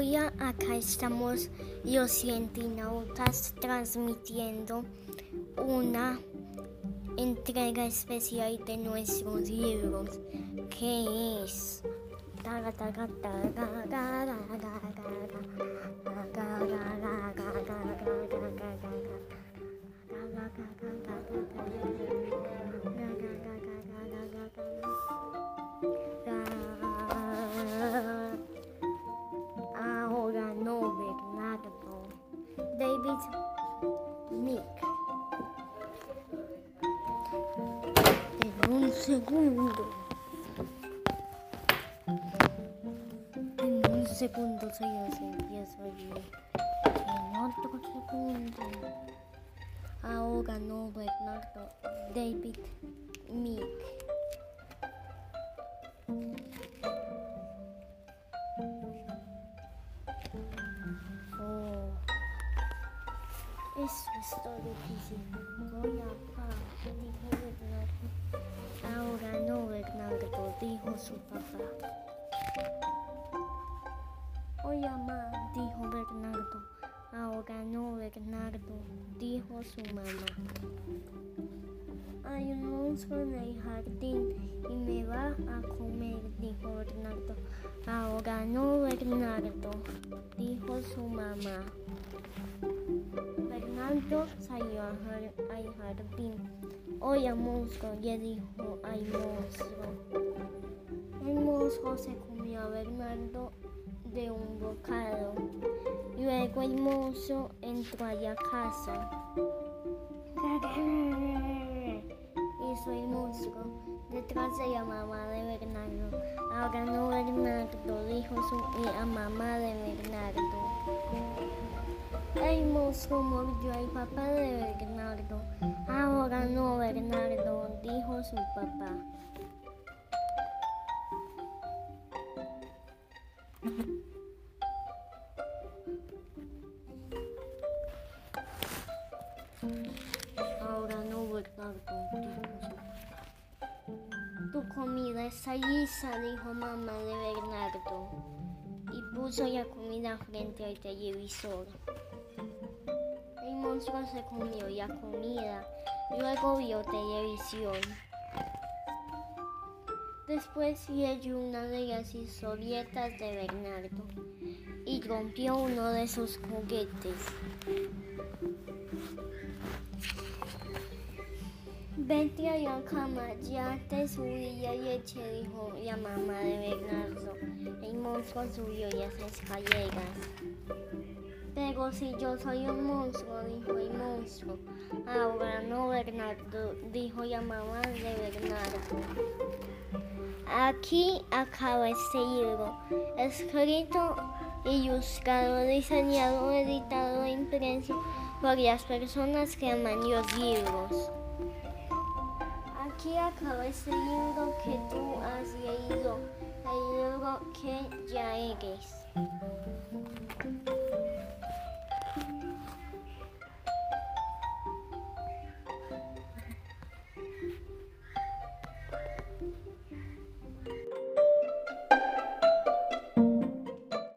Hoy acá estamos los cientinautas transmitiendo una entrega especial de nuestros libros, que es... David Nick. En un segundo. En un segundo se los empiezo allí. En otro segundo. Ahora no, Bernardo. David Nick. Eso es todo difícil. Voy a pa, dijo Bernardo. Ahora no, Bernardo, dijo su papá. Oye, mamá, dijo Bernardo. Ahora no, Bernardo, dijo su mamá. Hay un monstruo en el jardín y me va a comer, dijo Bernardo. Ahora no, Bernardo, dijo su mamá. Bernardo salió al al jardín. Oye, monstruo, le dijo al monstruo. El monstruo se comió a Bernardo de un bocado. Luego el monstruo entró a la casa. Hizo el monstruo detrás de la mamá de Bernardo. Ahora no Bernardo, dijo su la mamá de Bernardo. El monstruo mordió al papá de Bernardo. Ahora no Bernardo, dijo su papá. Ahora no Bernardo, dijo su papá. Tu comida está lista, dijo mamá de Bernardo. Y puso la comida frente al televisor. El monstruo se comió la comida, luego vio televisión. Después leyó una de las historietas de Bernardo y rompió uno de sus juguetes. Vete a la cama, ya te subí la leche, dijo la mamá de Bernardo. El monstruo subió las escaleras. Pero si yo soy un monstruo, dijo el monstruo. Ahora no, Bernardo, dijo la mamá de Bernardo. Aquí acaba este libro, escrito, ilustrado, diseñado, editado e impreso por las personas que aman los libros. Aquí acaba este libro que tú has leído, el libro que ya eres.